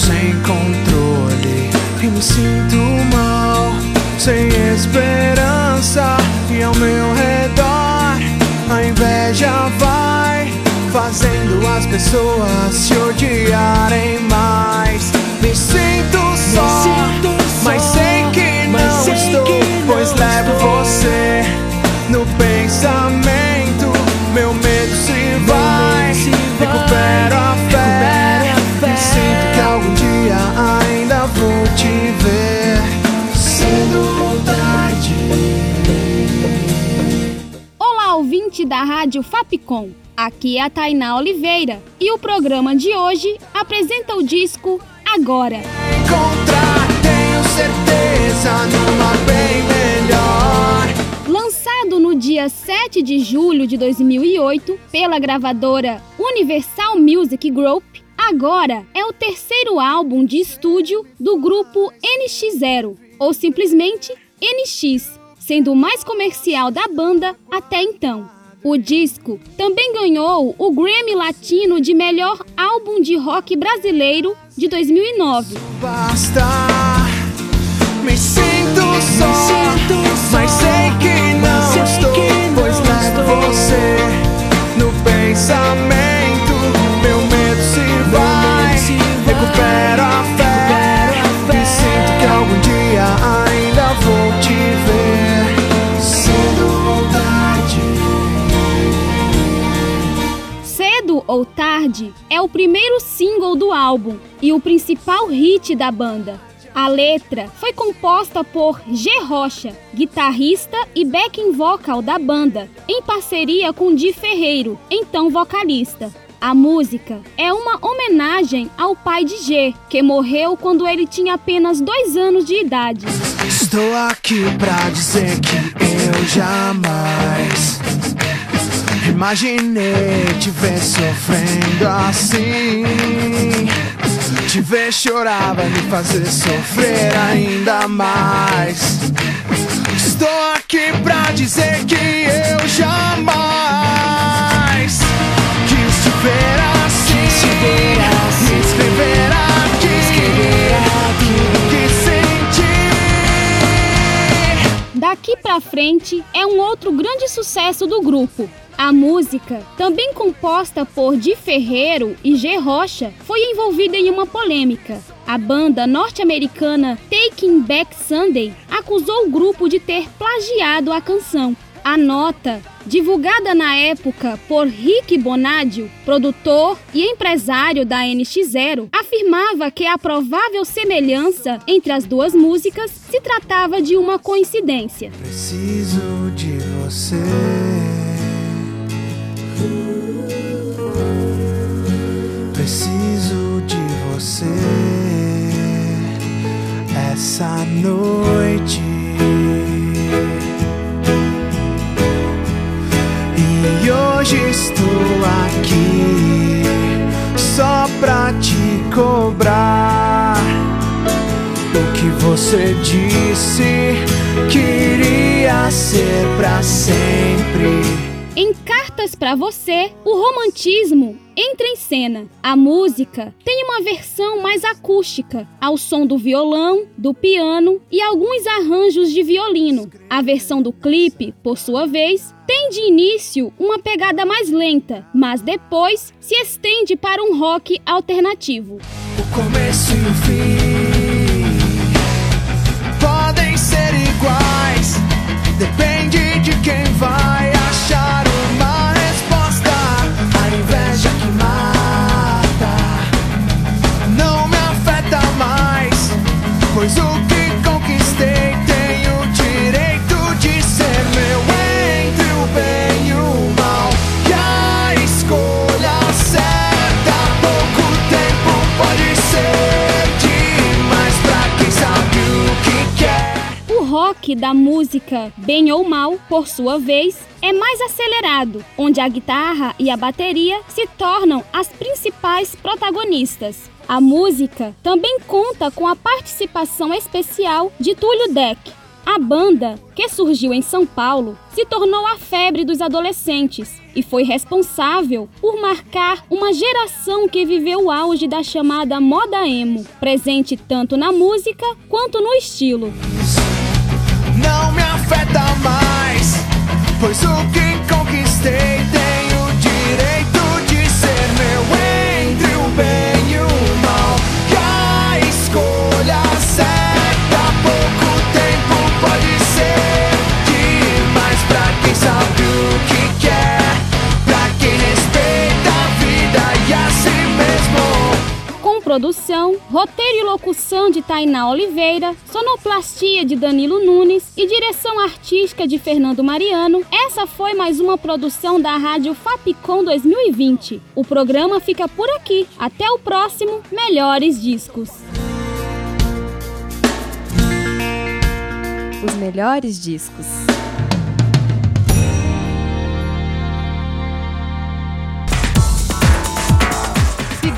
Sem controle e me sinto mal, sem esperança. E ao meu redor, a inveja vai fazendo as pessoas se odiarem mais. Me sinto só, mas sei que não estou, pois levo você no pensamento. Meu medo se vai, ouvinte da Rádio Fapcom. Aqui é a Tainá Oliveira e o programa de hoje apresenta o disco Agora. Encontrar, tenho certeza, numa bem melhor. Lançado no dia 7 de julho de 2008 pela gravadora Universal Music Group, agora é o terceiro álbum de estúdio do grupo NX0, ou simplesmente NX, sendo o mais comercial da banda até então. O disco também ganhou o Grammy Latino de melhor álbum de rock brasileiro de 2009. Basta, É o primeiro single do álbum e o principal hit da banda. A letra foi composta por G. Rocha, guitarrista e backing vocal da banda, em parceria com Di Ferreiro, então vocalista. A música é uma homenagem ao pai de G, que morreu quando ele tinha apenas dois anos de idade. Estou aqui pra dizer que eu jamais imaginei te ver sofrendo assim. Te ver chorar vai me fazer sofrer ainda mais. Estou aqui pra dizer que eu jamais quis te ver assim. Me escrever aqui. tudo que senti. Daqui pra frente é um outro grande sucesso do grupo. A música, também composta por Di Ferreiro e G. Rocha, foi envolvida em uma polêmica. A banda norte-americana Taking Back Sunday acusou o grupo de ter plagiado a canção. A nota, divulgada na época por Rick Bonadio, produtor e empresário da NX0, afirmava que a provável semelhança entre as duas músicas se tratava de uma coincidência. Preciso de você. Você essa noite. E hoje estou aqui só pra te cobrar o que você disse queria ser pra sempre. Em Cartas pra Você, o romantismo entra em cena. A música versão mais acústica, ao som do violão, do piano e alguns arranjos de violino. A versão do clipe, por sua vez, tem de início uma pegada mais lenta, mas depois se estende para um rock alternativo. O começo e o fim podem ser iguais. Depende de quem vai da música Bem ou Mal, por sua vez, é mais acelerado, onde a guitarra e a bateria se tornam as principais protagonistas. A música também conta com a participação especial de Túlio Deck. A banda, que surgiu em São Paulo, se tornou a febre dos adolescentes e foi responsável por marcar uma geração que viveu o auge da chamada moda emo, presente tanto na música quanto no estilo. Não me afeta mais, pois o que conquistei produção, roteiro e locução de Tainá Oliveira, sonoplastia de Danilo Nunes e direção artística de Fernando Mariano, essa foi mais uma produção da Rádio Fapcom 2020. O programa fica por aqui. Até o próximo Melhores Discos. Os melhores discos.